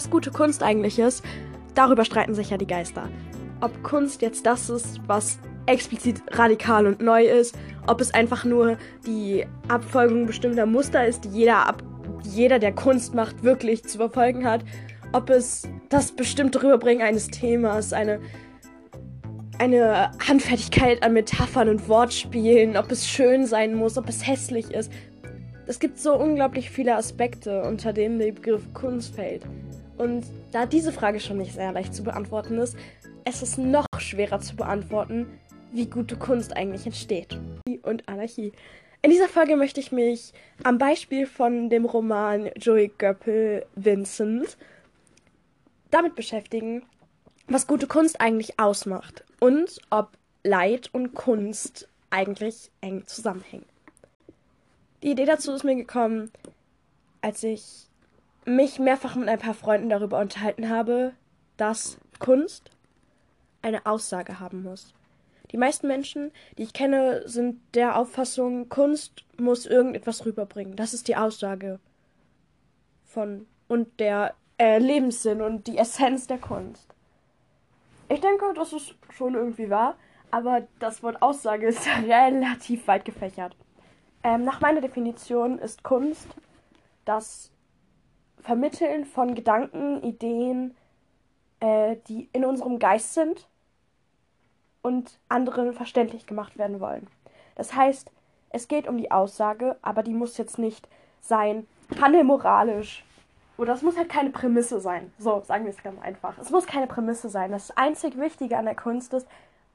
was gute Kunst eigentlich ist, darüber streiten sich ja die Geister. Ob Kunst jetzt das ist, was explizit radikal und neu ist, ob es einfach nur die Abfolgung bestimmter Muster ist, die jeder, ab, jeder der Kunst macht, wirklich zu verfolgen hat, ob es das bestimmte Rüberbringen eines Themas, eine, eine Handfertigkeit an Metaphern und Wortspielen, ob es schön sein muss, ob es hässlich ist. Es gibt so unglaublich viele Aspekte, unter denen der Begriff Kunst fällt. Und da diese Frage schon nicht sehr leicht zu beantworten ist, es ist noch schwerer zu beantworten, wie gute Kunst eigentlich entsteht. Und Anarchie. In dieser Folge möchte ich mich am Beispiel von dem Roman Joey Göppel Vincent damit beschäftigen, was gute Kunst eigentlich ausmacht und ob Leid und Kunst eigentlich eng zusammenhängen. Die Idee dazu ist mir gekommen, als ich mich mehrfach mit ein paar Freunden darüber unterhalten habe, dass Kunst eine Aussage haben muss. Die meisten Menschen, die ich kenne, sind der Auffassung, Kunst muss irgendetwas rüberbringen. Das ist die Aussage von und der äh, Lebenssinn und die Essenz der Kunst. Ich denke, das ist schon irgendwie wahr, aber das Wort Aussage ist relativ weit gefächert. Ähm, nach meiner Definition ist Kunst das Vermitteln von Gedanken, Ideen, äh, die in unserem Geist sind und anderen verständlich gemacht werden wollen. Das heißt, es geht um die Aussage, aber die muss jetzt nicht sein, handel moralisch. Oder es muss halt keine Prämisse sein. So, sagen wir es ganz einfach. Es muss keine Prämisse sein. Das einzig Wichtige an der Kunst ist,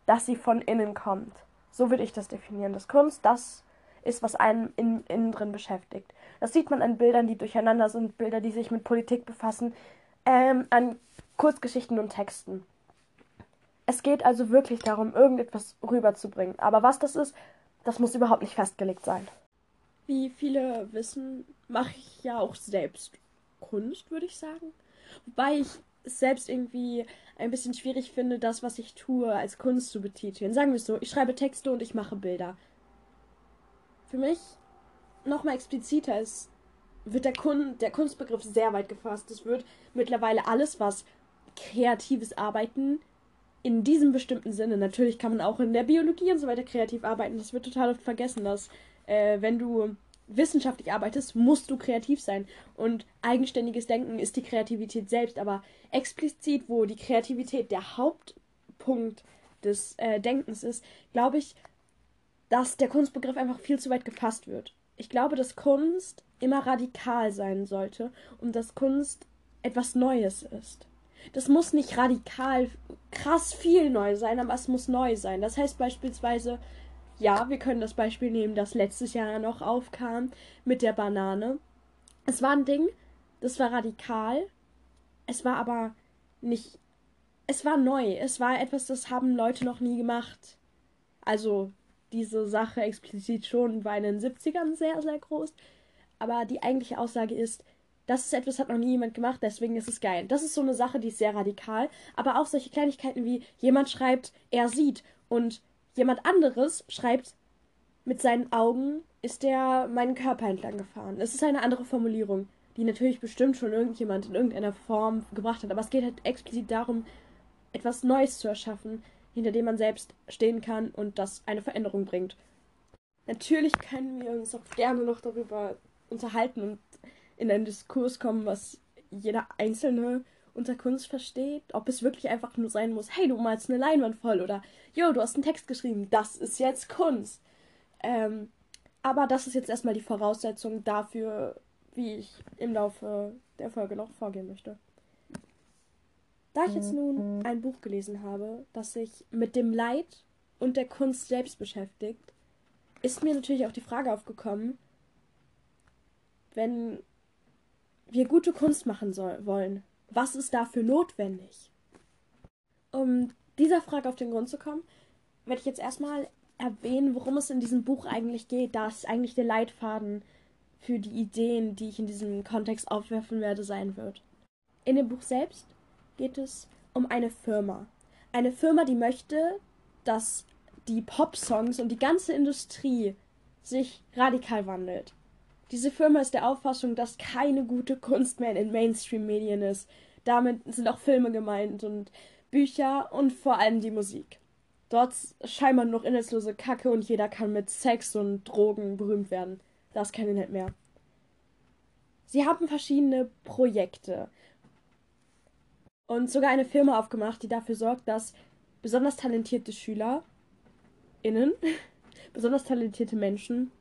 dass sie von innen kommt. So würde ich das definieren. Das Kunst, das ist, was einen in, innen drin beschäftigt. Das sieht man an Bildern, die durcheinander sind, Bilder, die sich mit Politik befassen, ähm, an Kurzgeschichten und Texten. Es geht also wirklich darum, irgendetwas rüberzubringen. Aber was das ist, das muss überhaupt nicht festgelegt sein. Wie viele wissen, mache ich ja auch selbst Kunst, würde ich sagen. Wobei ich es selbst irgendwie ein bisschen schwierig finde, das, was ich tue, als Kunst zu betiteln. Sagen wir es so, ich schreibe Texte und ich mache Bilder. Für mich nochmal expliziter ist, wird der, Kun der Kunstbegriff sehr weit gefasst. Es wird mittlerweile alles, was kreatives Arbeiten in diesem bestimmten Sinne. Natürlich kann man auch in der Biologie und so weiter kreativ arbeiten. Das wird total oft vergessen, dass äh, wenn du wissenschaftlich arbeitest, musst du kreativ sein. Und eigenständiges Denken ist die Kreativität selbst. Aber explizit, wo die Kreativität der Hauptpunkt des äh, Denkens ist, glaube ich, dass der Kunstbegriff einfach viel zu weit gefasst wird. Ich glaube, dass Kunst immer radikal sein sollte und dass Kunst etwas Neues ist das muss nicht radikal krass viel neu sein, aber es muss neu sein. Das heißt beispielsweise, ja, wir können das Beispiel nehmen, das letztes Jahr noch aufkam mit der Banane. Es war ein Ding, das war radikal. Es war aber nicht. Es war neu. Es war etwas, das haben Leute noch nie gemacht. Also, diese Sache explizit schon in den 70ern sehr, sehr groß. Aber die eigentliche Aussage ist, das ist etwas, hat noch nie jemand gemacht, deswegen ist es geil. Das ist so eine Sache, die ist sehr radikal. Aber auch solche Kleinigkeiten wie jemand schreibt, er sieht und jemand anderes schreibt, mit seinen Augen ist er meinen Körper entlang gefahren. Es ist eine andere Formulierung, die natürlich bestimmt schon irgendjemand in irgendeiner Form gebracht hat. Aber es geht halt explizit darum, etwas Neues zu erschaffen, hinter dem man selbst stehen kann und das eine Veränderung bringt. Natürlich können wir uns auch gerne noch darüber unterhalten und in einen Diskurs kommen, was jeder Einzelne unter Kunst versteht. Ob es wirklich einfach nur sein muss, hey, du malst eine Leinwand voll oder yo, du hast einen Text geschrieben, das ist jetzt Kunst. Ähm, aber das ist jetzt erstmal die Voraussetzung dafür, wie ich im Laufe der Folge noch vorgehen möchte. Da ich jetzt nun ein Buch gelesen habe, das sich mit dem Leid und der Kunst selbst beschäftigt, ist mir natürlich auch die Frage aufgekommen, wenn wir gute Kunst machen soll, wollen, was ist dafür notwendig? Um dieser Frage auf den Grund zu kommen, werde ich jetzt erstmal erwähnen, worum es in diesem Buch eigentlich geht, da es eigentlich der Leitfaden für die Ideen, die ich in diesem Kontext aufwerfen werde, sein wird. In dem Buch selbst geht es um eine Firma. Eine Firma, die möchte, dass die Pop-Songs und die ganze Industrie sich radikal wandelt. Diese Firma ist der Auffassung, dass keine gute Kunst mehr in Mainstream-Medien ist, Damit sind auch Filme gemeint und Bücher und vor allem die Musik. Dort scheinbar noch inhaltslose Kacke und jeder kann mit Sex und Drogen berühmt werden. Da ist kein Inhalt mehr. Sie haben verschiedene Projekte und sogar eine Firma aufgemacht, die dafür sorgt, dass besonders talentierte Schüler innen, besonders talentierte Menschen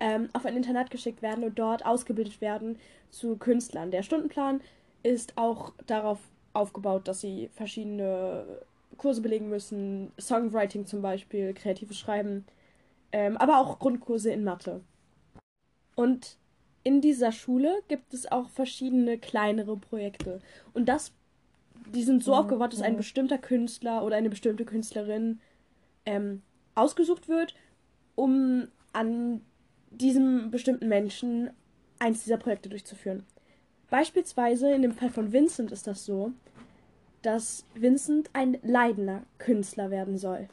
ähm, auf ein Internat geschickt werden und dort ausgebildet werden zu Künstlern. Der Stundenplan ist auch darauf aufgebaut, dass sie verschiedene Kurse belegen müssen, Songwriting zum Beispiel, kreatives Schreiben, ähm, aber auch Grundkurse in Mathe. Und in dieser Schule gibt es auch verschiedene kleinere Projekte. Und das, die sind so mhm. aufgebaut, dass ein bestimmter Künstler oder eine bestimmte Künstlerin ähm, ausgesucht wird, um an diesem bestimmten Menschen eins dieser Projekte durchzuführen. Beispielsweise in dem Fall von Vincent ist das so, dass Vincent ein leidender Künstler werden soll.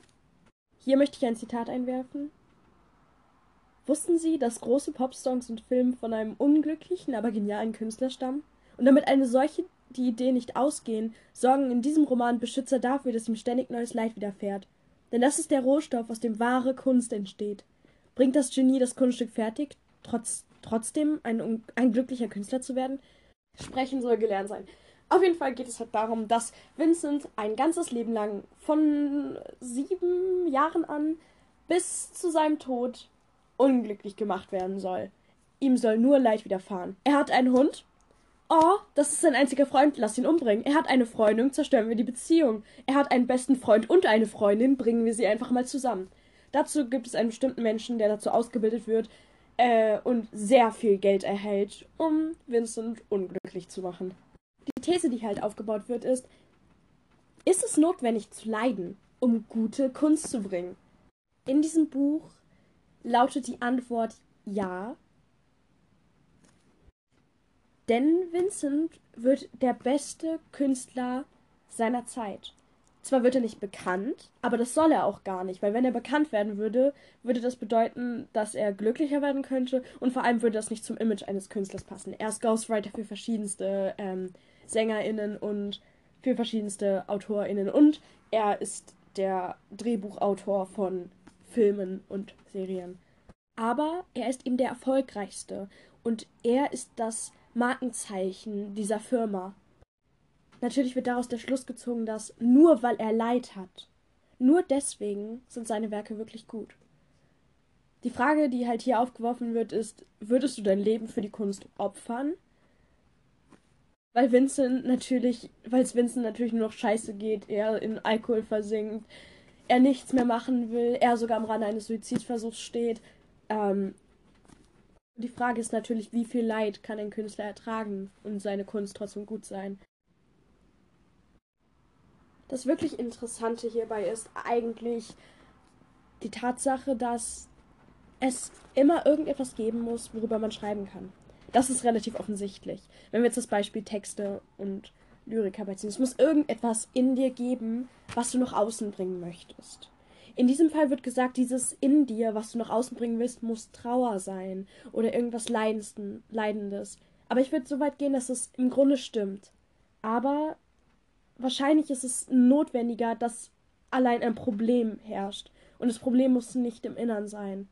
Hier möchte ich ein Zitat einwerfen. Wussten Sie, dass große Popsongs und Filme von einem unglücklichen, aber genialen Künstler stammen? Und damit eine solche die Idee nicht ausgehen, sorgen in diesem Roman Beschützer dafür, dass ihm ständig neues Leid widerfährt. Denn das ist der Rohstoff, aus dem wahre Kunst entsteht. Bringt das Genie das Kunststück fertig, trotz, trotzdem ein, ein glücklicher Künstler zu werden? Sprechen soll gelernt sein. Auf jeden Fall geht es halt darum, dass Vincent ein ganzes Leben lang von sieben Jahren an bis zu seinem Tod unglücklich gemacht werden soll. Ihm soll nur Leid widerfahren. Er hat einen Hund. Oh, das ist sein einziger Freund, lass ihn umbringen. Er hat eine Freundin, zerstören wir die Beziehung. Er hat einen besten Freund und eine Freundin, bringen wir sie einfach mal zusammen. Dazu gibt es einen bestimmten Menschen, der dazu ausgebildet wird äh, und sehr viel Geld erhält, um Vincent unglücklich zu machen. Die These, die halt aufgebaut wird, ist, ist es notwendig zu leiden, um gute Kunst zu bringen? In diesem Buch lautet die Antwort ja. Denn Vincent wird der beste Künstler seiner Zeit. Zwar wird er nicht bekannt, aber das soll er auch gar nicht, weil wenn er bekannt werden würde, würde das bedeuten, dass er glücklicher werden könnte und vor allem würde das nicht zum Image eines Künstlers passen. Er ist Ghostwriter für verschiedenste ähm, SängerInnen und für verschiedenste AutorInnen und er ist der Drehbuchautor von Filmen und Serien. Aber er ist eben der erfolgreichste und er ist das Markenzeichen dieser Firma. Natürlich wird daraus der Schluss gezogen, dass nur weil er Leid hat, nur deswegen sind seine Werke wirklich gut. Die Frage, die halt hier aufgeworfen wird, ist, würdest du dein Leben für die Kunst opfern? Weil Vincent natürlich, weil es Vincent natürlich nur noch scheiße geht, er in Alkohol versinkt, er nichts mehr machen will, er sogar am Rande eines Suizidversuchs steht. Ähm, die Frage ist natürlich, wie viel Leid kann ein Künstler ertragen und seine Kunst trotzdem gut sein? Das wirklich Interessante hierbei ist eigentlich die Tatsache, dass es immer irgendetwas geben muss, worüber man schreiben kann. Das ist relativ offensichtlich. Wenn wir jetzt das Beispiel Texte und Lyrik herbeiziehen, es muss irgendetwas in dir geben, was du nach außen bringen möchtest. In diesem Fall wird gesagt, dieses in dir, was du nach außen bringen willst, muss Trauer sein oder irgendwas Leidendes. Aber ich würde so weit gehen, dass es im Grunde stimmt. Aber wahrscheinlich ist es notwendiger, dass allein ein Problem herrscht. Und das Problem muss nicht im Innern sein.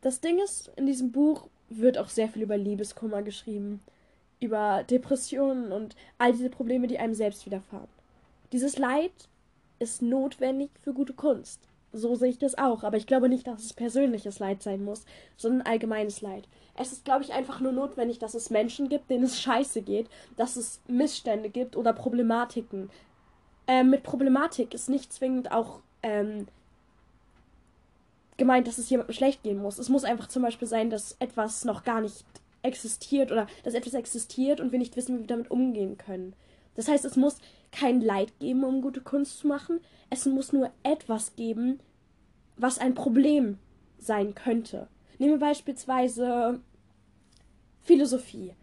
Das Ding ist, in diesem Buch wird auch sehr viel über Liebeskummer geschrieben, über Depressionen und all diese Probleme, die einem selbst widerfahren. Dieses Leid ist notwendig für gute Kunst. So sehe ich das auch, aber ich glaube nicht, dass es persönliches Leid sein muss, sondern allgemeines Leid. Es ist, glaube ich, einfach nur notwendig, dass es Menschen gibt, denen es scheiße geht, dass es Missstände gibt oder Problematiken. Ähm, mit Problematik ist nicht zwingend auch ähm, gemeint, dass es jemandem schlecht gehen muss. Es muss einfach zum Beispiel sein, dass etwas noch gar nicht existiert oder dass etwas existiert und wir nicht wissen, wie wir damit umgehen können. Das heißt, es muss kein Leid geben, um gute Kunst zu machen. Es muss nur etwas geben, was ein Problem sein könnte. Nehmen wir beispielsweise Philosophie.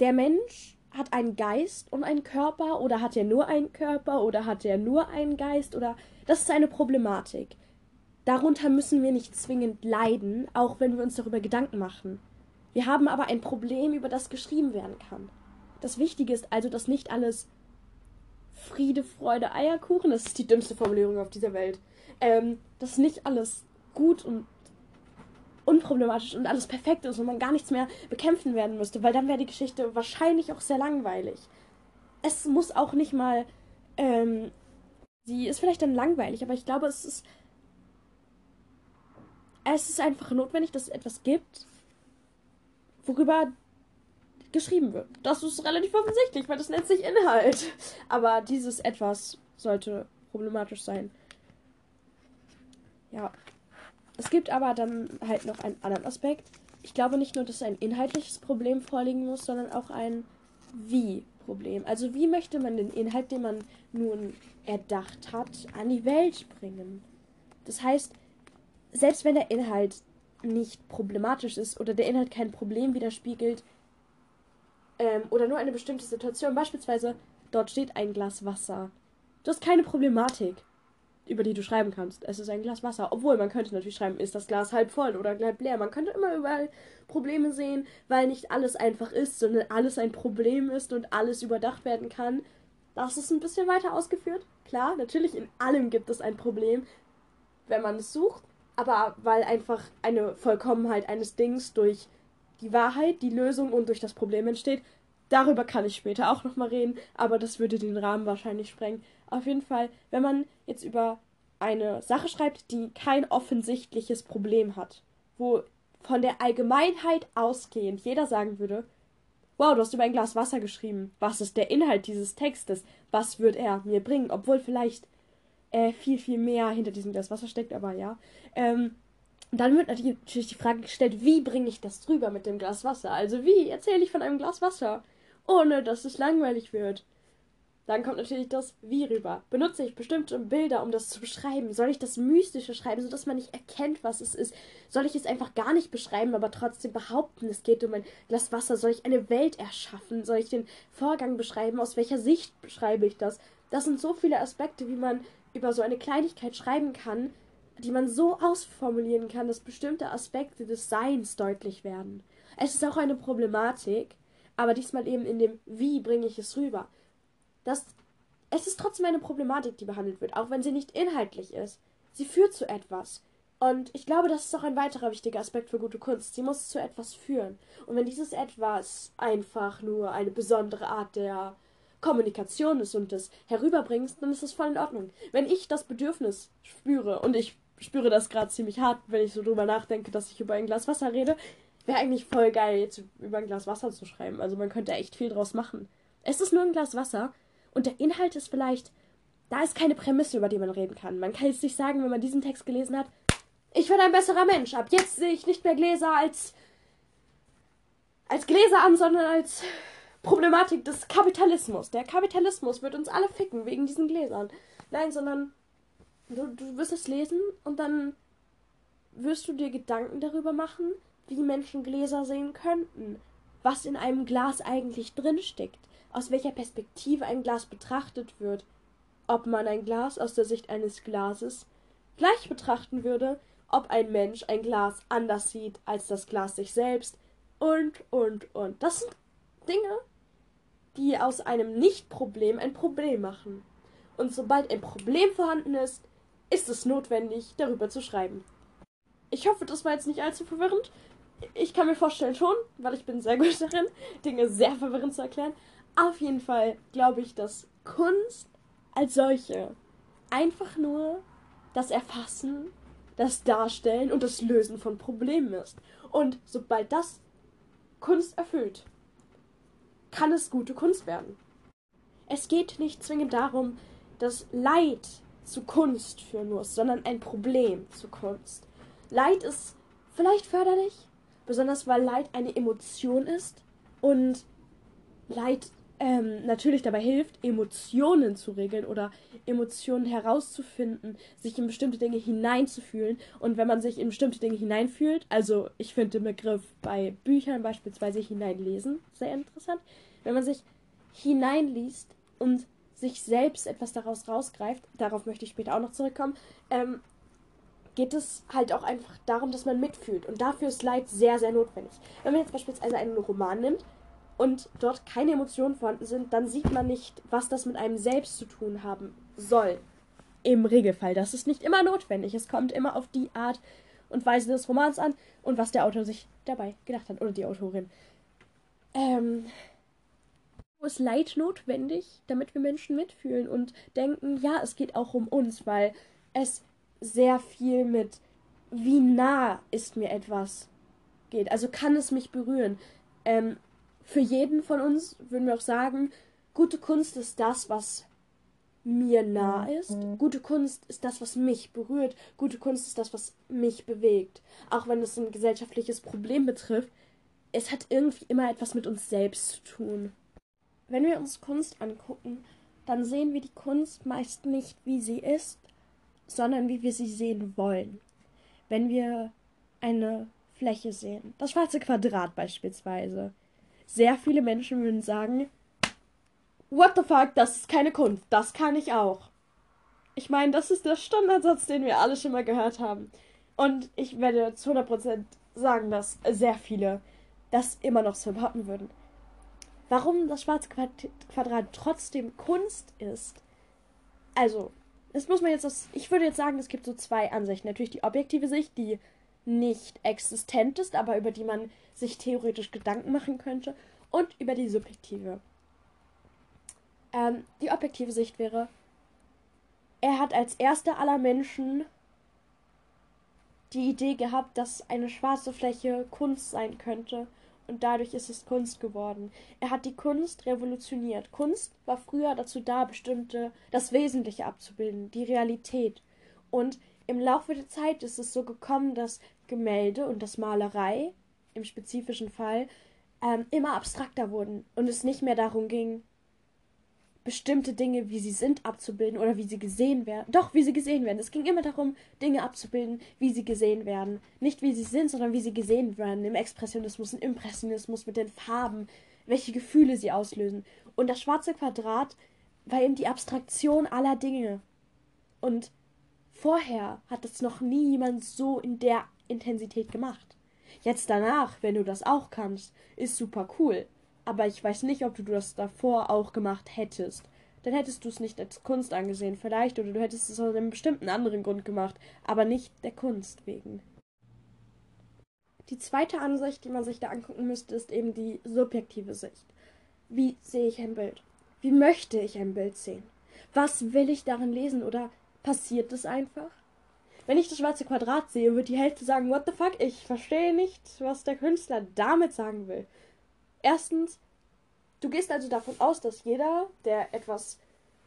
Der Mensch hat einen Geist und einen Körper oder hat er nur einen Körper oder hat er nur einen Geist oder das ist eine Problematik. Darunter müssen wir nicht zwingend leiden, auch wenn wir uns darüber Gedanken machen. Wir haben aber ein Problem, über das geschrieben werden kann. das Wichtige ist also, dass nicht alles Friede, Freude, Eierkuchen, das ist die dümmste Formulierung auf dieser Welt, ähm, dass nicht alles gut und unproblematisch und alles perfekt ist und man gar nichts mehr bekämpfen werden müsste, weil dann wäre die Geschichte wahrscheinlich auch sehr langweilig. Es muss auch nicht mal, ähm, sie ist vielleicht dann langweilig, aber ich glaube, es ist, es ist einfach notwendig, dass es etwas gibt, worüber geschrieben wird. Das ist relativ offensichtlich, weil das nennt sich Inhalt. Aber dieses etwas sollte problematisch sein. Ja. Es gibt aber dann halt noch einen anderen Aspekt. Ich glaube nicht nur, dass ein inhaltliches Problem vorliegen muss, sondern auch ein Wie-Problem. Also wie möchte man den Inhalt, den man nun erdacht hat, an die Welt bringen? Das heißt, selbst wenn der Inhalt nicht problematisch ist oder der Inhalt kein Problem widerspiegelt ähm, oder nur eine bestimmte Situation, beispielsweise dort steht ein Glas Wasser. Du hast keine Problematik über die du schreiben kannst. Es ist ein Glas Wasser. Obwohl, man könnte natürlich schreiben, ist das Glas halb voll oder halb leer. Man könnte immer überall Probleme sehen, weil nicht alles einfach ist, sondern alles ein Problem ist und alles überdacht werden kann. Das ist ein bisschen weiter ausgeführt. Klar, natürlich in allem gibt es ein Problem, wenn man es sucht. Aber weil einfach eine Vollkommenheit eines Dings durch die Wahrheit, die Lösung und durch das Problem entsteht, Darüber kann ich später auch nochmal reden, aber das würde den Rahmen wahrscheinlich sprengen. Auf jeden Fall, wenn man jetzt über eine Sache schreibt, die kein offensichtliches Problem hat, wo von der Allgemeinheit ausgehend jeder sagen würde, wow, du hast über ein Glas Wasser geschrieben. Was ist der Inhalt dieses Textes? Was wird er mir bringen? Obwohl vielleicht äh, viel, viel mehr hinter diesem Glas Wasser steckt, aber ja. Ähm, dann wird natürlich die Frage gestellt, wie bringe ich das drüber mit dem Glas Wasser? Also wie erzähle ich von einem Glas Wasser? ohne dass es langweilig wird. Dann kommt natürlich das Wie rüber. Benutze ich bestimmte Bilder, um das zu beschreiben? Soll ich das Mystische schreiben, sodass man nicht erkennt, was es ist? Soll ich es einfach gar nicht beschreiben, aber trotzdem behaupten, es geht um ein Glas Wasser? Soll ich eine Welt erschaffen? Soll ich den Vorgang beschreiben? Aus welcher Sicht beschreibe ich das? Das sind so viele Aspekte, wie man über so eine Kleinigkeit schreiben kann, die man so ausformulieren kann, dass bestimmte Aspekte des Seins deutlich werden. Es ist auch eine Problematik, aber diesmal eben in dem Wie bringe ich es rüber. Das, es ist trotzdem eine Problematik, die behandelt wird, auch wenn sie nicht inhaltlich ist. Sie führt zu etwas. Und ich glaube, das ist auch ein weiterer wichtiger Aspekt für gute Kunst. Sie muss zu etwas führen. Und wenn dieses etwas einfach nur eine besondere Art der Kommunikation ist und des Herüberbringst, dann ist das voll in Ordnung. Wenn ich das Bedürfnis spüre, und ich spüre das gerade ziemlich hart, wenn ich so drüber nachdenke, dass ich über ein Glas Wasser rede, Wäre eigentlich voll geil, jetzt über ein Glas Wasser zu schreiben. Also man könnte echt viel draus machen. Es ist nur ein Glas Wasser und der Inhalt ist vielleicht. Da ist keine Prämisse, über die man reden kann. Man kann jetzt nicht sagen, wenn man diesen Text gelesen hat, ich werde ein besserer Mensch. Ab jetzt sehe ich nicht mehr Gläser als. als Gläser an, sondern als Problematik des Kapitalismus. Der Kapitalismus wird uns alle ficken wegen diesen Gläsern. Nein, sondern du, du wirst es lesen und dann wirst du dir Gedanken darüber machen, wie Menschen Gläser sehen könnten, was in einem Glas eigentlich drinsteckt, aus welcher Perspektive ein Glas betrachtet wird, ob man ein Glas aus der Sicht eines Glases gleich betrachten würde, ob ein Mensch ein Glas anders sieht als das Glas sich selbst und, und, und. Das sind Dinge, die aus einem Nicht-Problem ein Problem machen. Und sobald ein Problem vorhanden ist, ist es notwendig, darüber zu schreiben. Ich hoffe, das war jetzt nicht allzu verwirrend ich kann mir vorstellen schon, weil ich bin sehr gut darin, Dinge sehr verwirrend zu erklären. Auf jeden Fall glaube ich, dass Kunst als solche einfach nur das Erfassen, das Darstellen und das Lösen von Problemen ist. Und sobald das Kunst erfüllt, kann es gute Kunst werden. Es geht nicht zwingend darum, dass Leid zu Kunst führen muss, sondern ein Problem zu Kunst. Leid ist vielleicht förderlich, Besonders weil Leid eine Emotion ist und Leid ähm, natürlich dabei hilft, Emotionen zu regeln oder Emotionen herauszufinden, sich in bestimmte Dinge hineinzufühlen. Und wenn man sich in bestimmte Dinge hineinfühlt, also ich finde den Begriff bei Büchern beispielsweise hineinlesen sehr interessant, wenn man sich hineinliest und sich selbst etwas daraus rausgreift, darauf möchte ich später auch noch zurückkommen, ähm, geht es halt auch einfach darum, dass man mitfühlt. Und dafür ist Leid sehr, sehr notwendig. Wenn man jetzt beispielsweise einen Roman nimmt und dort keine Emotionen vorhanden sind, dann sieht man nicht, was das mit einem selbst zu tun haben soll. Im Regelfall. Das ist nicht immer notwendig. Es kommt immer auf die Art und Weise des Romans an und was der Autor sich dabei gedacht hat oder die Autorin. Ähm, ist Leid notwendig, damit wir Menschen mitfühlen und denken, ja, es geht auch um uns, weil es sehr viel mit wie nah ist mir etwas geht. Also kann es mich berühren. Ähm, für jeden von uns würden wir auch sagen, gute Kunst ist das, was mir nah ist. Gute Kunst ist das, was mich berührt. Gute Kunst ist das, was mich bewegt. Auch wenn es ein gesellschaftliches Problem betrifft, es hat irgendwie immer etwas mit uns selbst zu tun. Wenn wir uns Kunst angucken, dann sehen wir die Kunst meist nicht, wie sie ist, sondern wie wir sie sehen wollen. Wenn wir eine Fläche sehen, das schwarze Quadrat beispielsweise, sehr viele Menschen würden sagen, What the fuck, das ist keine Kunst, das kann ich auch. Ich meine, das ist der Standardsatz, den wir alle schon mal gehört haben. Und ich werde zu 100% sagen, dass sehr viele das immer noch so behaupten würden. Warum das schwarze Quadrat trotzdem Kunst ist, also, das muss man jetzt aus. Ich würde jetzt sagen, es gibt so zwei Ansichten. Natürlich die objektive Sicht, die nicht existent ist, aber über die man sich theoretisch Gedanken machen könnte. Und über die subjektive. Ähm, die objektive Sicht wäre, er hat als erster aller Menschen die Idee gehabt, dass eine schwarze Fläche Kunst sein könnte und dadurch ist es Kunst geworden. Er hat die Kunst revolutioniert. Kunst war früher dazu da, bestimmte das Wesentliche abzubilden, die Realität. Und im Laufe der Zeit ist es so gekommen, dass Gemälde und das Malerei im spezifischen Fall ähm, immer abstrakter wurden und es nicht mehr darum ging, bestimmte Dinge, wie sie sind, abzubilden oder wie sie gesehen werden. Doch, wie sie gesehen werden. Es ging immer darum, Dinge abzubilden, wie sie gesehen werden. Nicht wie sie sind, sondern wie sie gesehen werden. Im Expressionismus, im Impressionismus mit den Farben, welche Gefühle sie auslösen. Und das schwarze Quadrat war eben die Abstraktion aller Dinge. Und vorher hat es noch nie jemand so in der Intensität gemacht. Jetzt danach, wenn du das auch kannst, ist super cool aber ich weiß nicht, ob du das davor auch gemacht hättest. Dann hättest du es nicht als Kunst angesehen, vielleicht, oder du hättest es aus einem bestimmten anderen Grund gemacht, aber nicht der Kunst wegen. Die zweite Ansicht, die man sich da angucken müsste, ist eben die subjektive Sicht. Wie sehe ich ein Bild? Wie möchte ich ein Bild sehen? Was will ich darin lesen oder passiert es einfach? Wenn ich das schwarze Quadrat sehe, wird die Hälfte sagen, what the fuck, ich verstehe nicht, was der Künstler damit sagen will. Erstens, du gehst also davon aus, dass jeder, der etwas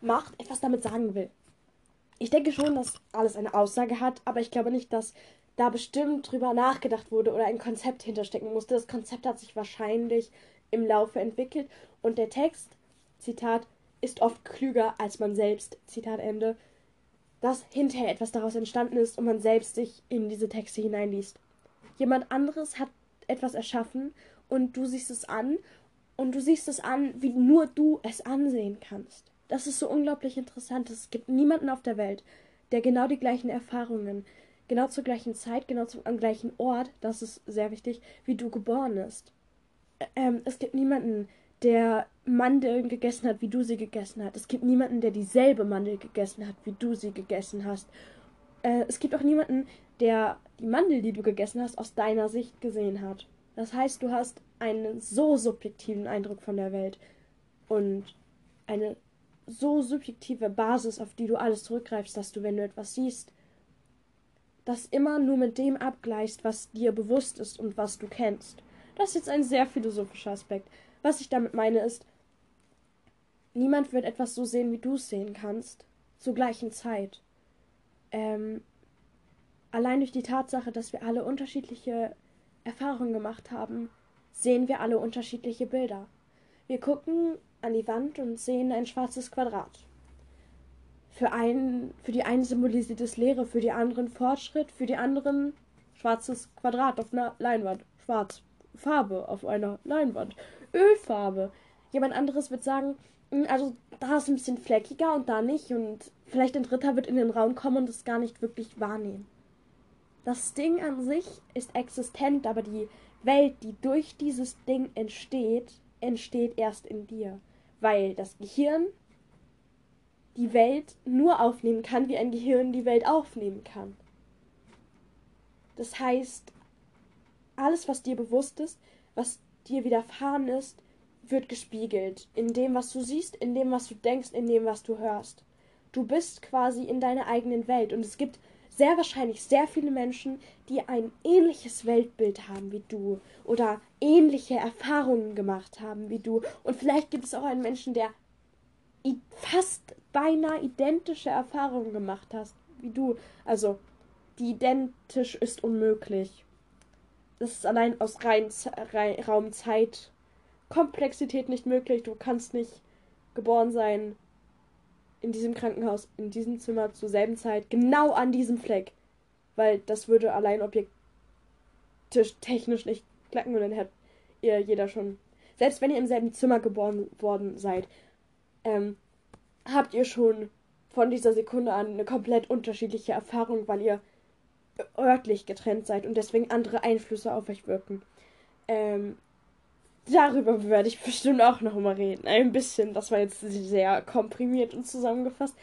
macht, etwas damit sagen will. Ich denke schon, dass alles eine Aussage hat, aber ich glaube nicht, dass da bestimmt drüber nachgedacht wurde oder ein Konzept hinterstecken musste. Das Konzept hat sich wahrscheinlich im Laufe entwickelt und der Text, Zitat, ist oft klüger als man selbst, Zitat Ende, dass hinterher etwas daraus entstanden ist und man selbst sich in diese Texte hineinliest. Jemand anderes hat etwas erschaffen und du siehst es an und du siehst es an, wie nur du es ansehen kannst. Das ist so unglaublich interessant. Es gibt niemanden auf der Welt, der genau die gleichen Erfahrungen, genau zur gleichen Zeit, genau zum, am gleichen Ort, das ist sehr wichtig, wie du geboren bist. Ähm, es gibt niemanden, der Mandeln gegessen hat, wie du sie gegessen hast. Es gibt niemanden, der dieselbe Mandel gegessen hat, wie du sie gegessen hast. Äh, es gibt auch niemanden, der die Mandel, die du gegessen hast, aus deiner Sicht gesehen hat. Das heißt, du hast einen so subjektiven Eindruck von der Welt und eine so subjektive Basis, auf die du alles zurückgreifst, dass du, wenn du etwas siehst, das immer nur mit dem abgleichst, was dir bewusst ist und was du kennst. Das ist jetzt ein sehr philosophischer Aspekt. Was ich damit meine ist, niemand wird etwas so sehen, wie du es sehen kannst, zur gleichen Zeit. Ähm, allein durch die Tatsache, dass wir alle unterschiedliche Erfahrungen gemacht haben, sehen wir alle unterschiedliche Bilder. Wir gucken an die Wand und sehen ein schwarzes Quadrat. Für, einen, für die einen symbolisiert es Leere, für die anderen Fortschritt, für die anderen schwarzes Quadrat auf einer Leinwand. Schwarz. Farbe auf einer Leinwand. Ölfarbe. Jemand anderes wird sagen, hm, also da ist ein bisschen fleckiger und da nicht. Und vielleicht ein Dritter wird in den Raum kommen und es gar nicht wirklich wahrnehmen. Das Ding an sich ist existent, aber die Welt, die durch dieses Ding entsteht, entsteht erst in dir, weil das Gehirn die Welt nur aufnehmen kann, wie ein Gehirn die Welt aufnehmen kann. Das heißt, alles, was dir bewusst ist, was dir widerfahren ist, wird gespiegelt in dem, was du siehst, in dem, was du denkst, in dem, was du hörst. Du bist quasi in deiner eigenen Welt und es gibt sehr wahrscheinlich sehr viele Menschen, die ein ähnliches Weltbild haben wie du oder ähnliche Erfahrungen gemacht haben wie du. Und vielleicht gibt es auch einen Menschen, der fast beinahe identische Erfahrungen gemacht hast wie du. Also, die identisch ist unmöglich. Das ist allein aus rein, rein Raumzeit Komplexität nicht möglich. Du kannst nicht geboren sein in diesem Krankenhaus, in diesem Zimmer zur selben Zeit, genau an diesem Fleck. Weil das würde allein technisch nicht klappen und dann hätte ihr jeder schon. Selbst wenn ihr im selben Zimmer geboren worden seid, ähm, habt ihr schon von dieser Sekunde an eine komplett unterschiedliche Erfahrung, weil ihr örtlich getrennt seid und deswegen andere Einflüsse auf euch wirken. Ähm, darüber werde ich bestimmt auch noch mal reden. Ein bisschen. Das war jetzt sehr komprimiert und zusammengefasst.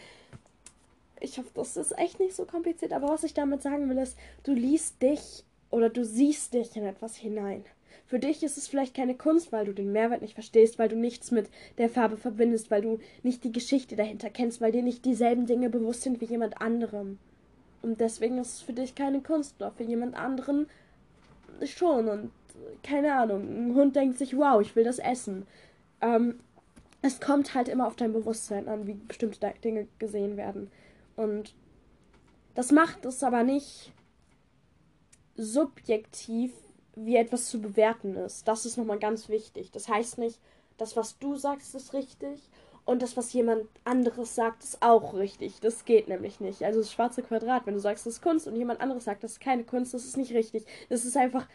Ich hoffe, das ist echt nicht so kompliziert. Aber was ich damit sagen will, ist, du liest dich oder du siehst dich in etwas hinein. Für dich ist es vielleicht keine Kunst, weil du den Mehrwert nicht verstehst, weil du nichts mit der Farbe verbindest, weil du nicht die Geschichte dahinter kennst, weil dir nicht dieselben Dinge bewusst sind wie jemand anderem. Und deswegen ist es für dich keine Kunst, doch für jemand anderen schon. Und keine Ahnung, ein Hund denkt sich, wow, ich will das essen. Ähm, es kommt halt immer auf dein Bewusstsein an, wie bestimmte Dinge gesehen werden. Und das macht es aber nicht subjektiv, wie etwas zu bewerten ist. Das ist nochmal ganz wichtig. Das heißt nicht, das, was du sagst, ist richtig und das, was jemand anderes sagt, ist auch richtig. Das geht nämlich nicht. Also das schwarze Quadrat, wenn du sagst, das ist Kunst und jemand anderes sagt, das ist keine Kunst, das ist nicht richtig. Das ist einfach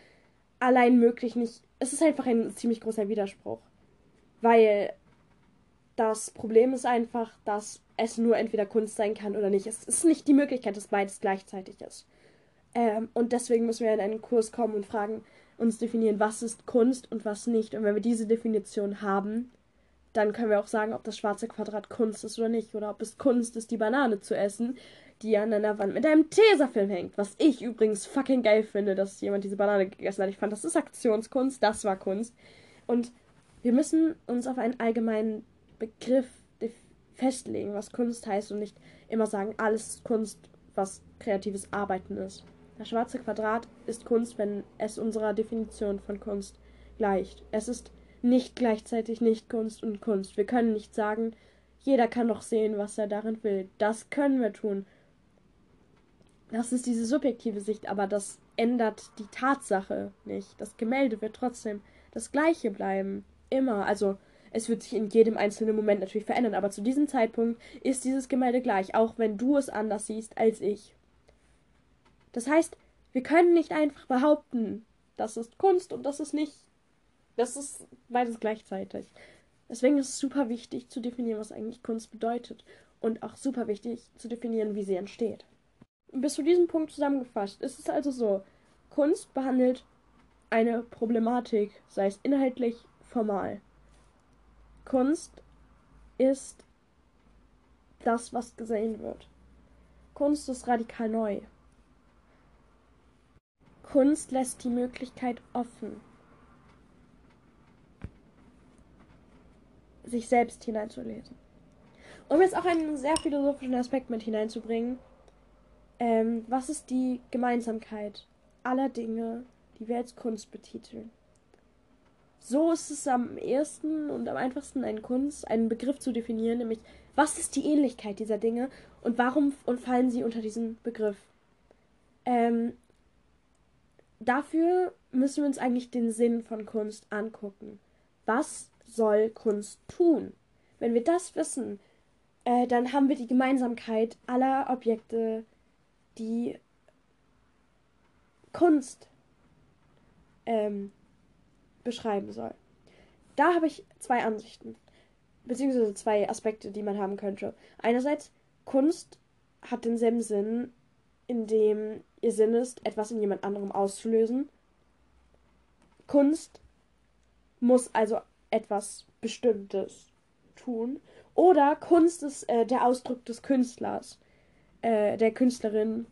allein möglich nicht. Es ist einfach ein ziemlich großer Widerspruch. Weil das Problem ist einfach, dass es nur entweder Kunst sein kann oder nicht. Es ist nicht die Möglichkeit, dass beides gleichzeitig ist. Ähm, und deswegen müssen wir in einen Kurs kommen und fragen, uns definieren, was ist Kunst und was nicht. Und wenn wir diese Definition haben, dann können wir auch sagen, ob das schwarze Quadrat Kunst ist oder nicht. Oder ob es Kunst ist, die Banane zu essen die an einer Wand mit einem Tesafilm hängt. Was ich übrigens fucking geil finde, dass jemand diese Banane gegessen hat. Ich fand, das ist Aktionskunst, das war Kunst. Und wir müssen uns auf einen allgemeinen Begriff festlegen, was Kunst heißt und nicht immer sagen, alles Kunst, was kreatives Arbeiten ist. Das schwarze Quadrat ist Kunst, wenn es unserer Definition von Kunst gleicht. Es ist nicht gleichzeitig nicht Kunst und Kunst. Wir können nicht sagen, jeder kann doch sehen, was er darin will. Das können wir tun. Das ist diese subjektive Sicht, aber das ändert die Tatsache nicht. Das Gemälde wird trotzdem das gleiche bleiben. Immer. Also es wird sich in jedem einzelnen Moment natürlich verändern, aber zu diesem Zeitpunkt ist dieses Gemälde gleich, auch wenn du es anders siehst als ich. Das heißt, wir können nicht einfach behaupten, das ist Kunst und das ist nicht. Das ist beides gleichzeitig. Deswegen ist es super wichtig zu definieren, was eigentlich Kunst bedeutet. Und auch super wichtig zu definieren, wie sie entsteht bis zu diesem Punkt zusammengefasst ist es also so: Kunst behandelt eine Problematik, sei es inhaltlich, formal. Kunst ist das, was gesehen wird. Kunst ist radikal neu. Kunst lässt die Möglichkeit offen, sich selbst hineinzulesen. Um jetzt auch einen sehr philosophischen Aspekt mit hineinzubringen, ähm, was ist die Gemeinsamkeit aller Dinge, die wir als Kunst betiteln? So ist es am ehesten und am einfachsten, einen Kunst, einen Begriff zu definieren, nämlich was ist die Ähnlichkeit dieser Dinge und warum und fallen sie unter diesen Begriff? Ähm, dafür müssen wir uns eigentlich den Sinn von Kunst angucken. Was soll Kunst tun? Wenn wir das wissen, äh, dann haben wir die Gemeinsamkeit aller Objekte, die Kunst ähm, beschreiben soll. Da habe ich zwei Ansichten, beziehungsweise zwei Aspekte, die man haben könnte. Einerseits, Kunst hat denselben Sinn, in dem ihr Sinn ist, etwas in jemand anderem auszulösen. Kunst muss also etwas Bestimmtes tun. Oder Kunst ist äh, der Ausdruck des Künstlers, äh, der Künstlerin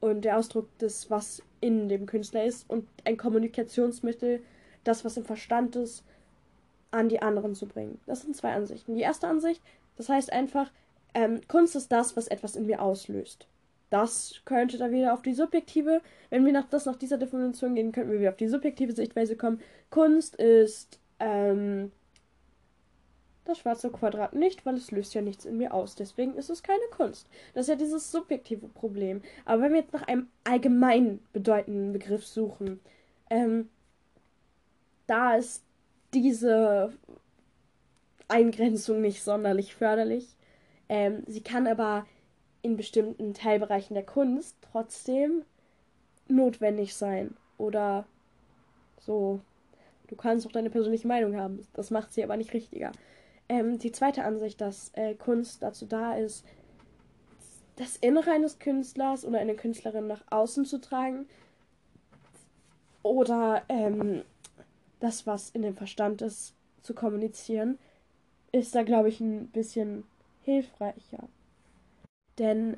und der Ausdruck des, was in dem Künstler ist und ein Kommunikationsmittel, das, was im Verstand ist, an die anderen zu bringen. Das sind zwei Ansichten. Die erste Ansicht, das heißt einfach, ähm, Kunst ist das, was etwas in mir auslöst. Das könnte dann wieder auf die subjektive, wenn wir nach, das nach dieser Definition gehen, könnten wir wieder auf die subjektive Sichtweise kommen. Kunst ist ähm, das schwarze Quadrat nicht, weil es löst ja nichts in mir aus. Deswegen ist es keine Kunst. Das ist ja dieses subjektive Problem. Aber wenn wir jetzt nach einem allgemein bedeutenden Begriff suchen, ähm, da ist diese Eingrenzung nicht sonderlich förderlich. Ähm, sie kann aber in bestimmten Teilbereichen der Kunst trotzdem notwendig sein. Oder so. Du kannst auch deine persönliche Meinung haben. Das macht sie aber nicht richtiger. Ähm, die zweite Ansicht, dass äh, Kunst dazu da ist, das Innere eines Künstlers oder eine Künstlerin nach außen zu tragen. Oder ähm, das, was in dem Verstand ist, zu kommunizieren, ist da, glaube ich, ein bisschen hilfreicher. Denn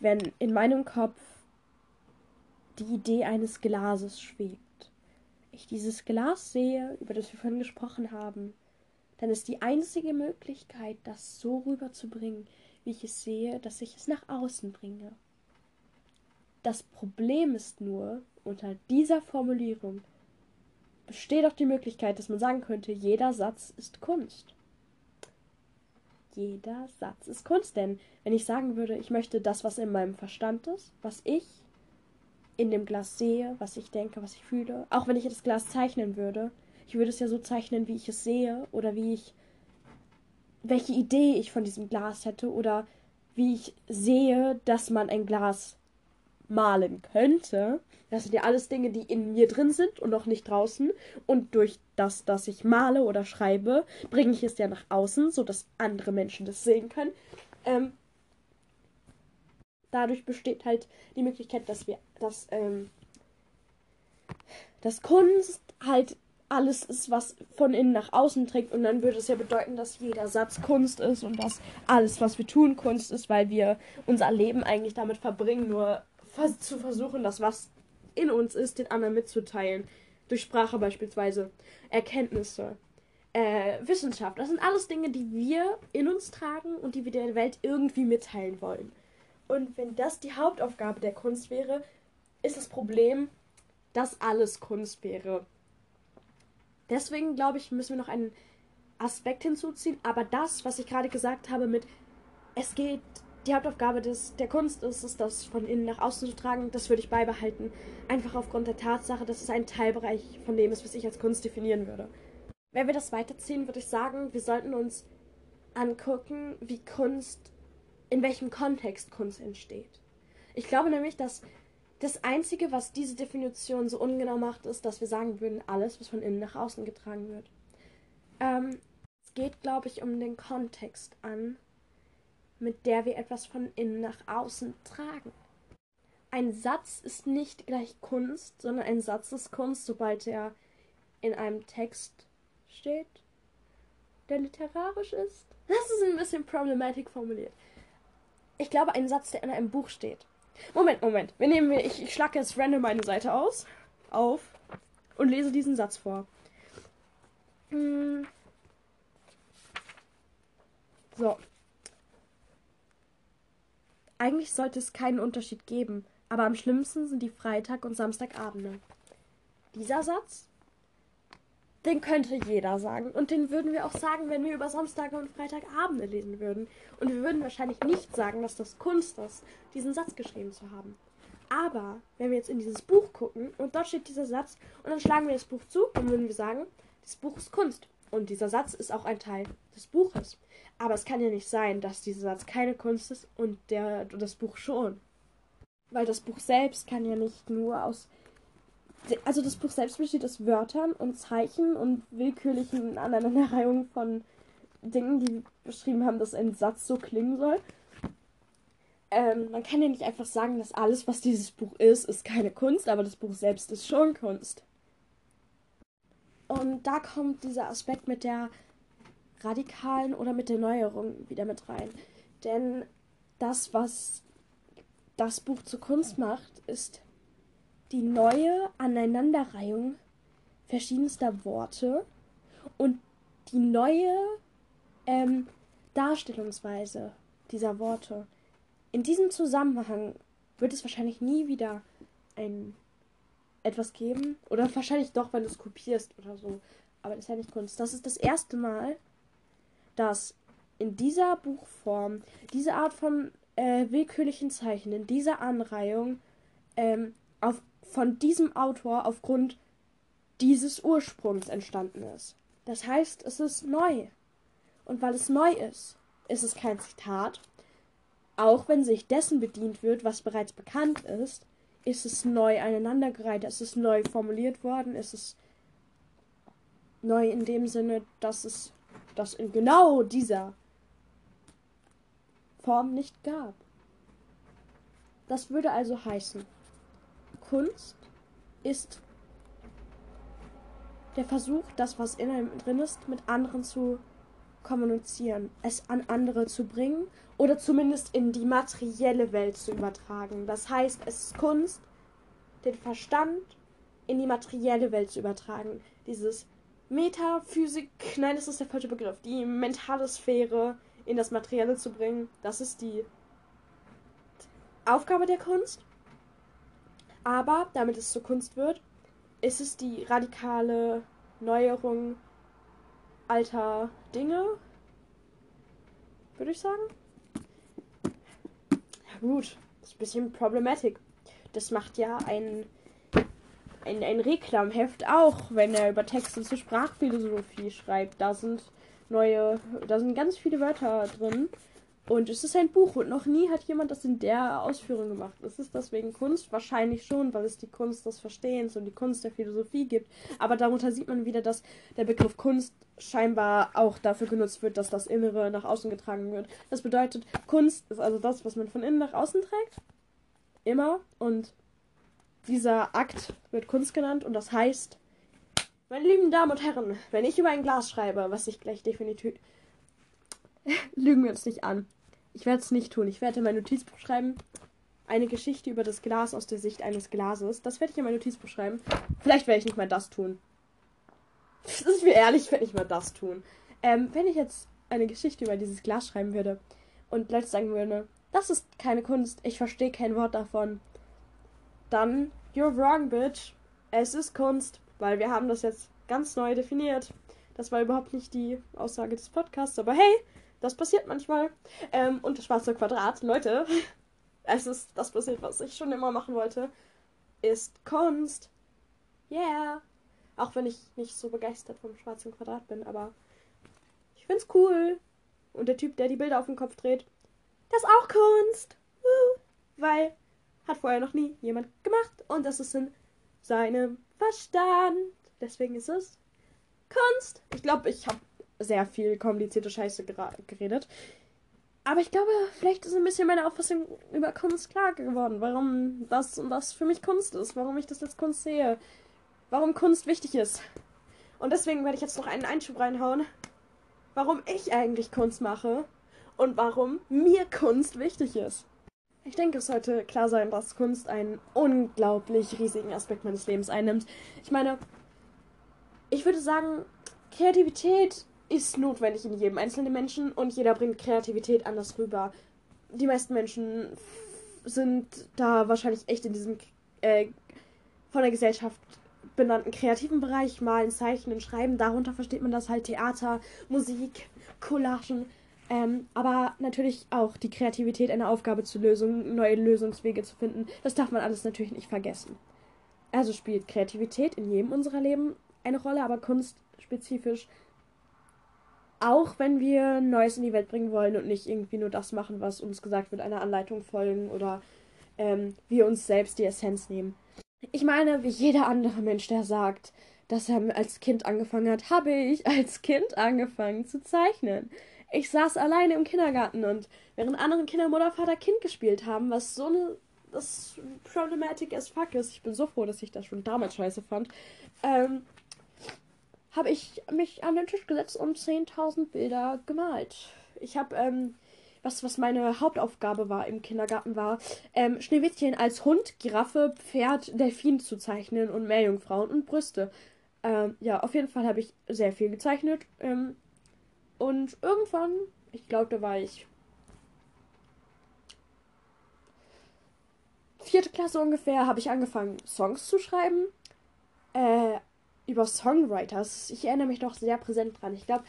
wenn in meinem Kopf die Idee eines Glases schwebt, ich dieses Glas sehe, über das wir vorhin gesprochen haben, dann ist die einzige Möglichkeit, das so rüberzubringen, wie ich es sehe, dass ich es nach außen bringe. Das Problem ist nur, unter dieser Formulierung besteht auch die Möglichkeit, dass man sagen könnte, jeder Satz ist Kunst jeder Satz ist Kunst. Denn wenn ich sagen würde, ich möchte das, was in meinem Verstand ist, was ich in dem Glas sehe, was ich denke, was ich fühle, auch wenn ich das Glas zeichnen würde, ich würde es ja so zeichnen, wie ich es sehe oder wie ich, welche Idee ich von diesem Glas hätte oder wie ich sehe, dass man ein Glas malen könnte. Das sind ja alles Dinge, die in mir drin sind und noch nicht draußen. Und durch das, dass ich male oder schreibe, bringe ich es ja nach außen, sodass andere Menschen das sehen können. Ähm, dadurch besteht halt die Möglichkeit, dass wir, dass, ähm, dass Kunst halt alles ist, was von innen nach außen trägt. Und dann würde es ja bedeuten, dass jeder Satz Kunst ist und dass alles, was wir tun, Kunst ist, weil wir unser Leben eigentlich damit verbringen, nur zu versuchen, das, was in uns ist, den anderen mitzuteilen. Durch Sprache beispielsweise. Erkenntnisse. Äh, Wissenschaft. Das sind alles Dinge, die wir in uns tragen und die wir der Welt irgendwie mitteilen wollen. Und wenn das die Hauptaufgabe der Kunst wäre, ist das Problem, dass alles Kunst wäre. Deswegen glaube ich, müssen wir noch einen Aspekt hinzuziehen. Aber das, was ich gerade gesagt habe mit, es geht die Hauptaufgabe des, der Kunst ist es, das von innen nach außen zu tragen. Das würde ich beibehalten. Einfach aufgrund der Tatsache, dass es ein Teilbereich von dem ist, was ich als Kunst definieren würde. Wenn wir das weiterziehen, würde ich sagen, wir sollten uns angucken, wie Kunst, in welchem Kontext Kunst entsteht. Ich glaube nämlich, dass das Einzige, was diese Definition so ungenau macht, ist, dass wir sagen würden, alles, was von innen nach außen getragen wird. Ähm, es geht, glaube ich, um den Kontext an, mit der wir etwas von innen nach außen tragen. Ein Satz ist nicht gleich Kunst, sondern ein Satz ist Kunst, sobald er in einem Text steht, der literarisch ist. Das ist ein bisschen problematisch formuliert. Ich glaube, ein Satz, der in einem Buch steht. Moment, Moment. Wir nehmen, ich, ich schlage jetzt random meine Seite aus, auf und lese diesen Satz vor. Hm. So, eigentlich sollte es keinen Unterschied geben, aber am schlimmsten sind die Freitag- und Samstagabende. Dieser Satz, den könnte jeder sagen. Und den würden wir auch sagen, wenn wir über Samstage und Freitagabende lesen würden. Und wir würden wahrscheinlich nicht sagen, dass das Kunst ist, diesen Satz geschrieben zu haben. Aber wenn wir jetzt in dieses Buch gucken und dort steht dieser Satz und dann schlagen wir das Buch zu, dann würden wir sagen, das Buch ist Kunst. Und dieser Satz ist auch ein Teil des Buches. Aber es kann ja nicht sein, dass dieser Satz keine Kunst ist und der, das Buch schon. Weil das Buch selbst kann ja nicht nur aus. Also das Buch selbst besteht aus Wörtern und Zeichen und willkürlichen Aneinanderreihungen von Dingen, die beschrieben haben, dass ein Satz so klingen soll. Ähm, man kann ja nicht einfach sagen, dass alles, was dieses Buch ist, ist keine Kunst, aber das Buch selbst ist schon Kunst. Und da kommt dieser Aspekt mit der radikalen oder mit der Neuerung wieder mit rein. Denn das, was das Buch zur Kunst macht, ist die neue Aneinanderreihung verschiedenster Worte und die neue ähm, Darstellungsweise dieser Worte. In diesem Zusammenhang wird es wahrscheinlich nie wieder ein etwas geben. Oder wahrscheinlich doch, wenn du es kopierst oder so. Aber das ist ja nicht Kunst. Das ist das erste Mal, dass in dieser Buchform diese Art von äh, willkürlichen Zeichen, in dieser Anreihung ähm, auf, von diesem Autor aufgrund dieses Ursprungs entstanden ist. Das heißt, es ist neu. Und weil es neu ist, ist es kein Zitat. Auch wenn sich dessen bedient wird, was bereits bekannt ist, ist es neu aneinandergereiht, ist es neu formuliert worden, ist es neu in dem Sinne, dass es das in genau dieser Form nicht gab. Das würde also heißen, Kunst ist der Versuch, das, was in einem drin ist, mit anderen zu kommunizieren, es an andere zu bringen oder zumindest in die materielle Welt zu übertragen. Das heißt, es ist Kunst, den Verstand in die materielle Welt zu übertragen. Dieses Metaphysik, nein, das ist der falsche Begriff, die mentale Sphäre in das Materielle zu bringen, das ist die Aufgabe der Kunst. Aber damit es zur Kunst wird, ist es die radikale Neuerung alter Dinge, würde ich sagen. Ja gut, ist ein bisschen problematisch. Das macht ja ein, ein, ein Reklamheft auch, wenn er über Texte zur Sprachphilosophie schreibt. Da sind neue, da sind ganz viele Wörter drin. Und es ist ein Buch und noch nie hat jemand das in der Ausführung gemacht. Es ist deswegen Kunst, wahrscheinlich schon, weil es die Kunst des Verstehens und die Kunst der Philosophie gibt. Aber darunter sieht man wieder, dass der Begriff Kunst scheinbar auch dafür genutzt wird, dass das Innere nach außen getragen wird. Das bedeutet, Kunst ist also das, was man von innen nach außen trägt. Immer. Und dieser Akt wird Kunst genannt und das heißt, meine lieben Damen und Herren, wenn ich über ein Glas schreibe, was ich gleich definitiv Lügen wir uns nicht an. Ich werde es nicht tun. Ich werde in mein Notizbuch schreiben. Eine Geschichte über das Glas aus der Sicht eines Glases. Das werde ich in mein Notizbuch schreiben. Vielleicht werde ich nicht mal das tun. Das ist mir ehrlich, ich werde nicht mal das tun. Ähm, wenn ich jetzt eine Geschichte über dieses Glas schreiben würde und Leute sagen würden, das ist keine Kunst, ich verstehe kein Wort davon, dann, you're wrong, bitch. Es ist Kunst, weil wir haben das jetzt ganz neu definiert. Das war überhaupt nicht die Aussage des Podcasts, aber hey, das passiert manchmal. Ähm, und das schwarze Quadrat, Leute, es ist das passiert, was ich schon immer machen wollte, ist Kunst. Yeah. Auch wenn ich nicht so begeistert vom schwarzen Quadrat bin, aber ich find's cool. Und der Typ, der die Bilder auf den Kopf dreht, das ist auch Kunst. Uh, weil hat vorher noch nie jemand gemacht und das ist in seinem Verstand. Deswegen ist es Kunst. Ich glaube, ich habe sehr viel komplizierte Scheiße geredet. Aber ich glaube, vielleicht ist ein bisschen meine Auffassung über Kunst klar geworden, warum das und das für mich Kunst ist, warum ich das als Kunst sehe, warum Kunst wichtig ist. Und deswegen werde ich jetzt noch einen Einschub reinhauen, warum ich eigentlich Kunst mache und warum mir Kunst wichtig ist. Ich denke, es sollte klar sein, dass Kunst einen unglaublich riesigen Aspekt meines Lebens einnimmt. Ich meine, ich würde sagen, Kreativität ist notwendig in jedem einzelnen Menschen und jeder bringt Kreativität anders rüber. Die meisten Menschen sind da wahrscheinlich echt in diesem äh, von der Gesellschaft benannten kreativen Bereich, malen, zeichnen, schreiben. Darunter versteht man das halt Theater, Musik, Collagen. Ähm, aber natürlich auch die Kreativität, eine Aufgabe zu lösen, neue Lösungswege zu finden. Das darf man alles natürlich nicht vergessen. Also spielt Kreativität in jedem unserer Leben eine Rolle, aber Kunst spezifisch auch wenn wir Neues in die Welt bringen wollen und nicht irgendwie nur das machen, was uns gesagt wird, einer Anleitung folgen oder ähm, wir uns selbst die Essenz nehmen. Ich meine, wie jeder andere Mensch, der sagt, dass er als Kind angefangen hat, habe ich als Kind angefangen zu zeichnen. Ich saß alleine im Kindergarten und während andere Kinder Mutter, Vater, Kind gespielt haben, was so eine das Problematic as fuck ist. Ich bin so froh, dass ich das schon damals scheiße fand. Ähm, habe ich mich an den Tisch gesetzt und 10.000 Bilder gemalt. Ich habe, ähm, was, was meine Hauptaufgabe war im Kindergarten war, ähm, Schneewittchen als Hund, Giraffe, Pferd, Delfin zu zeichnen und Meerjungfrauen und Brüste. Ähm, ja, auf jeden Fall habe ich sehr viel gezeichnet. Ähm, und irgendwann, ich glaube, da war ich vierte Klasse ungefähr, habe ich angefangen, Songs zu schreiben. Äh, über Songwriters. Ich erinnere mich noch sehr präsent dran. Ich glaube,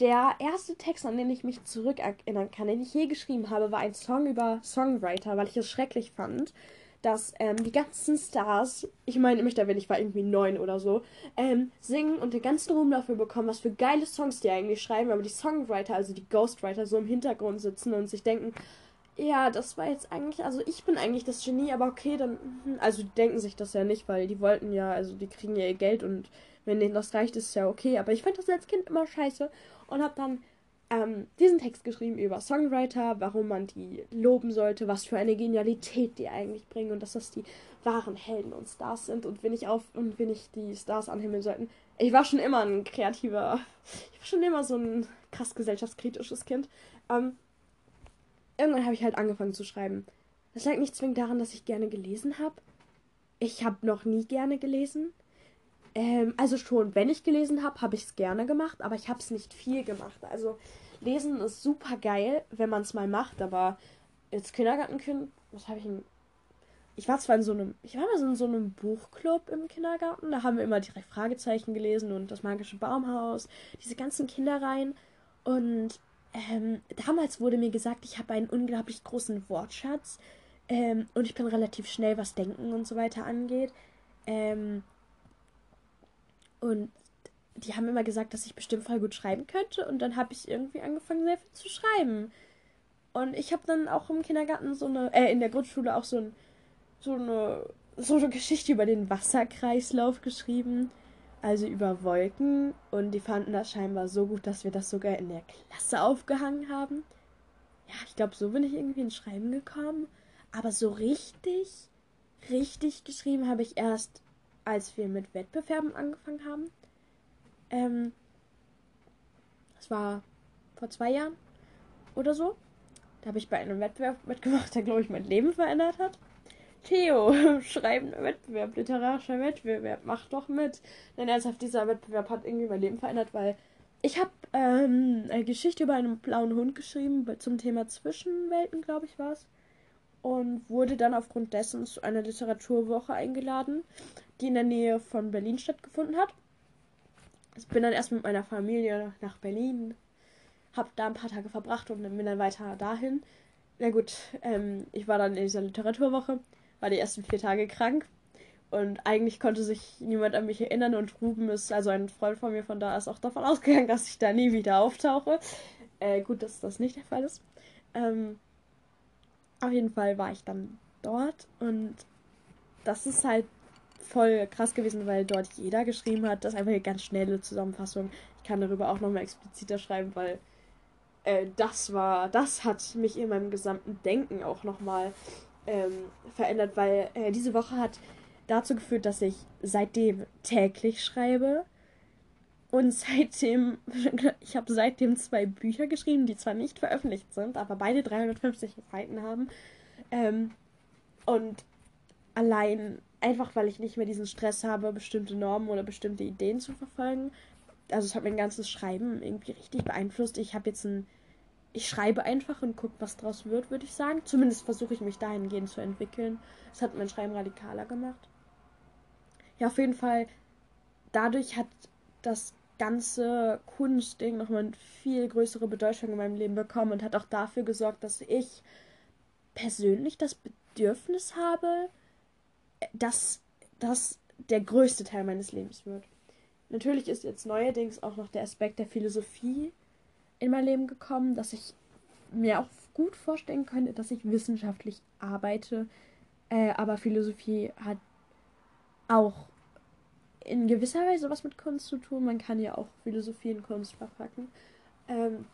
der erste Text, an den ich mich zurückerinnern kann, den ich je geschrieben habe, war ein Song über Songwriter, weil ich es schrecklich fand, dass ähm, die ganzen Stars, ich meine mich da, wenn ich war irgendwie neun oder so, ähm, singen und den ganzen Ruhm dafür bekommen, was für geile Songs die eigentlich schreiben, aber die Songwriter, also die Ghostwriter, so im Hintergrund sitzen und sich denken, ja, das war jetzt eigentlich, also ich bin eigentlich das Genie, aber okay, dann, hm, also die denken sich das ja nicht, weil die wollten ja, also die kriegen ja ihr Geld und wenn denen das reicht, ist ja okay, aber ich fand das als Kind immer scheiße und hab dann ähm, diesen Text geschrieben über Songwriter, warum man die loben sollte, was für eine Genialität die eigentlich bringen und dass das die wahren Helden und Stars sind und wenn ich auf und wenn ich die Stars anhimmeln sollten. Ich war schon immer ein kreativer, ich war schon immer so ein krass gesellschaftskritisches Kind. Ähm, irgendwann habe ich halt angefangen zu schreiben. Das lag nicht zwingend daran, dass ich gerne gelesen habe. Ich habe noch nie gerne gelesen. Ähm, also schon, wenn ich gelesen habe, habe ich es gerne gemacht, aber ich habe es nicht viel gemacht. Also lesen ist super geil, wenn man es mal macht, aber als Kindergartenkind, was habe ich denn? Ich war zwar in so einem, ich war mal so in so einem Buchclub im Kindergarten, da haben wir immer drei Fragezeichen gelesen und das magische Baumhaus, diese ganzen Kinderreihen und ähm, damals wurde mir gesagt, ich habe einen unglaublich großen Wortschatz ähm, und ich bin relativ schnell, was Denken und so weiter angeht. Ähm, und die haben immer gesagt, dass ich bestimmt voll gut schreiben könnte und dann habe ich irgendwie angefangen, sehr viel zu schreiben. Und ich habe dann auch im Kindergarten so eine, äh, in der Grundschule auch so, ein, so eine, so eine Geschichte über den Wasserkreislauf geschrieben also über Wolken und die fanden das scheinbar so gut, dass wir das sogar in der Klasse aufgehangen haben. Ja, ich glaube, so bin ich irgendwie ins Schreiben gekommen. Aber so richtig, richtig geschrieben habe ich erst, als wir mit Wettbewerben angefangen haben. Ähm, das war vor zwei Jahren oder so. Da habe ich bei einem Wettbewerb mitgemacht, der, glaube ich, mein Leben verändert hat. Theo, schreibender Wettbewerb, literarischer Wettbewerb, mach doch mit. Denn ernsthaft, dieser Wettbewerb hat irgendwie mein Leben verändert, weil ich habe ähm, eine Geschichte über einen blauen Hund geschrieben, zum Thema Zwischenwelten, glaube ich, war es. Und wurde dann aufgrund dessen zu einer Literaturwoche eingeladen, die in der Nähe von Berlin stattgefunden hat. Ich bin dann erst mit meiner Familie nach Berlin, habe da ein paar Tage verbracht und bin dann weiter dahin. Na gut, ähm, ich war dann in dieser Literaturwoche war die ersten vier Tage krank. Und eigentlich konnte sich niemand an mich erinnern und Ruben ist, also ein Freund von mir von da, ist auch davon ausgegangen, dass ich da nie wieder auftauche. Äh, gut, dass das nicht der Fall ist. Ähm, auf jeden Fall war ich dann dort und das ist halt voll krass gewesen, weil dort jeder geschrieben hat. Das ist einfach eine ganz schnelle Zusammenfassung. Ich kann darüber auch nochmal expliziter schreiben, weil äh, das war, das hat mich in meinem gesamten Denken auch nochmal ähm, verändert, weil äh, diese Woche hat dazu geführt, dass ich seitdem täglich schreibe. Und seitdem, ich habe seitdem zwei Bücher geschrieben, die zwar nicht veröffentlicht sind, aber beide 350 Seiten haben. Ähm, und allein einfach, weil ich nicht mehr diesen Stress habe, bestimmte Normen oder bestimmte Ideen zu verfolgen. Also es hat mein ganzes Schreiben irgendwie richtig beeinflusst. Ich habe jetzt ein ich schreibe einfach und gucke, was draus wird, würde ich sagen. Zumindest versuche ich mich dahingehend zu entwickeln. Es hat mein Schreiben radikaler gemacht. Ja, auf jeden Fall, dadurch hat das ganze Kunstding nochmal eine viel größere Bedeutung in meinem Leben bekommen und hat auch dafür gesorgt, dass ich persönlich das Bedürfnis habe, dass das der größte Teil meines Lebens wird. Natürlich ist jetzt neuerdings auch noch der Aspekt der Philosophie in mein Leben gekommen, dass ich mir auch gut vorstellen könnte, dass ich wissenschaftlich arbeite. Äh, aber Philosophie hat auch in gewisser Weise was mit Kunst zu tun. Man kann ja auch Philosophie in Kunst verpacken. Ähm,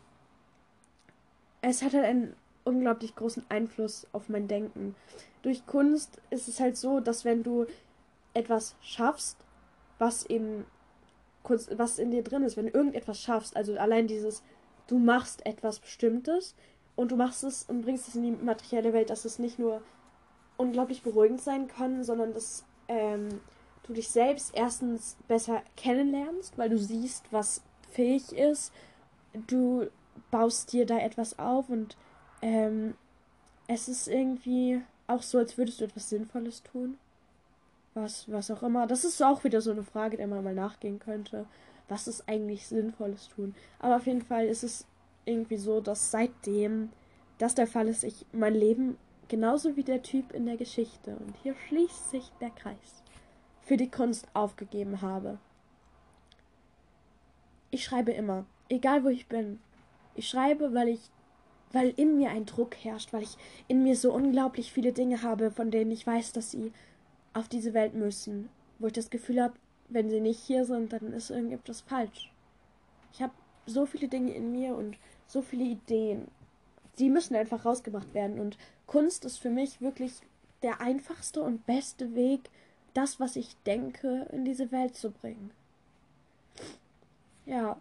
es hat halt einen unglaublich großen Einfluss auf mein Denken. Durch Kunst ist es halt so, dass wenn du etwas schaffst, was eben Kunst, was in dir drin ist, wenn du irgendetwas schaffst, also allein dieses, du machst etwas Bestimmtes und du machst es und bringst es in die materielle Welt, dass es nicht nur unglaublich beruhigend sein kann, sondern dass ähm, du dich selbst erstens besser kennenlernst, weil du siehst, was fähig ist. Du baust dir da etwas auf und ähm, es ist irgendwie auch so, als würdest du etwas Sinnvolles tun. Was, was auch immer. Das ist auch wieder so eine Frage, der man mal nachgehen könnte. Was ist eigentlich Sinnvolles tun? Aber auf jeden Fall ist es irgendwie so, dass seitdem das der Fall ist, ich mein Leben genauso wie der Typ in der Geschichte, und hier schließt sich der Kreis, für die Kunst aufgegeben habe. Ich schreibe immer, egal wo ich bin. Ich schreibe, weil ich, weil in mir ein Druck herrscht, weil ich in mir so unglaublich viele Dinge habe, von denen ich weiß, dass sie auf diese Welt müssen, wo ich das Gefühl habe, wenn sie nicht hier sind, dann ist irgendetwas falsch. Ich habe so viele Dinge in mir und so viele Ideen. Sie müssen einfach rausgemacht werden und Kunst ist für mich wirklich der einfachste und beste Weg, das, was ich denke, in diese Welt zu bringen. Ja.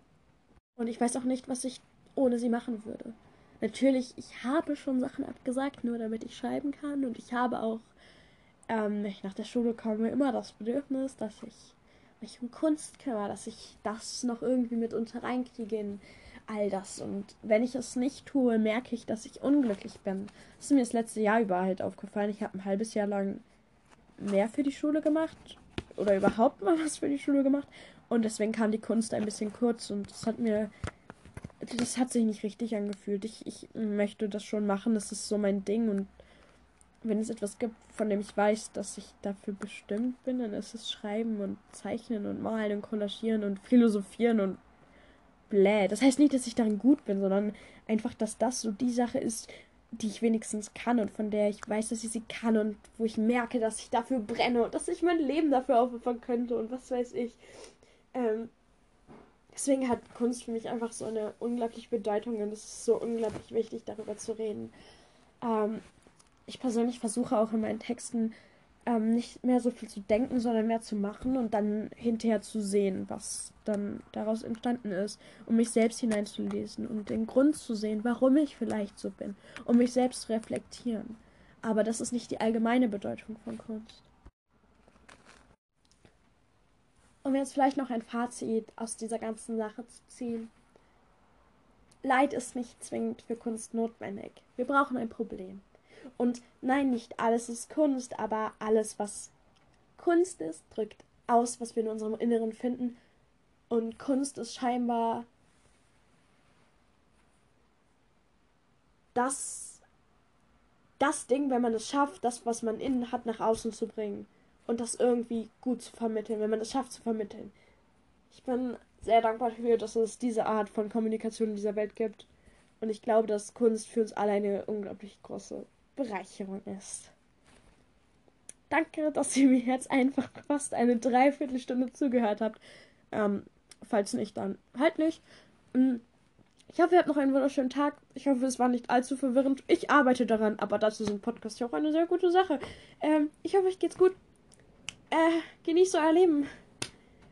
Und ich weiß auch nicht, was ich ohne sie machen würde. Natürlich, ich habe schon Sachen abgesagt, nur damit ich schreiben kann. Und ich habe auch, ähm, wenn ich nach der Schule komme, immer das Bedürfnis, dass ich mich um Kunst kümmere, dass ich das noch irgendwie mit unter reinkriege in all das. Und wenn ich es nicht tue, merke ich, dass ich unglücklich bin. Das ist mir das letzte Jahr über halt aufgefallen. Ich habe ein halbes Jahr lang mehr für die Schule gemacht oder überhaupt mal was für die Schule gemacht. Und deswegen kam die Kunst ein bisschen kurz und das hat mir. Das hat sich nicht richtig angefühlt. Ich, ich möchte das schon machen, das ist so mein Ding. Und wenn es etwas gibt, von dem ich weiß, dass ich dafür bestimmt bin, dann ist es Schreiben und Zeichnen und Malen und Kollagieren und Philosophieren und bläh. Das heißt nicht, dass ich darin gut bin, sondern einfach, dass das so die Sache ist, die ich wenigstens kann und von der ich weiß, dass ich sie kann und wo ich merke, dass ich dafür brenne und dass ich mein Leben dafür aufopfern könnte und was weiß ich. Ähm, deswegen hat Kunst für mich einfach so eine unglaubliche Bedeutung und es ist so unglaublich wichtig, darüber zu reden. Ähm, ich persönlich versuche auch in meinen Texten ähm, nicht mehr so viel zu denken, sondern mehr zu machen und dann hinterher zu sehen, was dann daraus entstanden ist, um mich selbst hineinzulesen und den Grund zu sehen, warum ich vielleicht so bin, um mich selbst zu reflektieren. Aber das ist nicht die allgemeine Bedeutung von Kunst. Um jetzt vielleicht noch ein Fazit aus dieser ganzen Sache zu ziehen. Leid ist nicht zwingend für Kunst notwendig. Wir brauchen ein Problem. Und nein, nicht alles ist Kunst, aber alles, was Kunst ist, drückt aus, was wir in unserem Inneren finden. Und Kunst ist scheinbar das, das Ding, wenn man es schafft, das, was man innen hat, nach außen zu bringen. Und das irgendwie gut zu vermitteln, wenn man es schafft zu vermitteln. Ich bin sehr dankbar dafür, dass es diese Art von Kommunikation in dieser Welt gibt. Und ich glaube, dass Kunst für uns alle eine unglaublich große Bereicherung ist. Danke, dass ihr mir jetzt einfach fast eine Dreiviertelstunde zugehört habt. Ähm, falls nicht, dann halt nicht. Mm, ich hoffe, ihr habt noch einen wunderschönen Tag. Ich hoffe, es war nicht allzu verwirrend. Ich arbeite daran, aber dazu sind Podcasts ja auch eine sehr gute Sache. Ähm, ich hoffe, euch geht's gut. Äh, genießt euer Leben.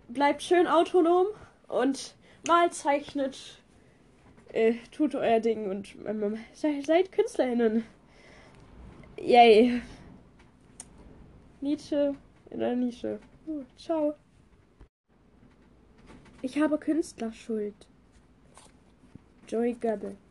Bleibt schön autonom und mal zeichnet. Äh, tut euer Ding und ähm, seid, seid KünstlerInnen. Yay. Nietzsche in der Nische. Uh, ciao. Ich habe Künstlerschuld. Joey Goebbels.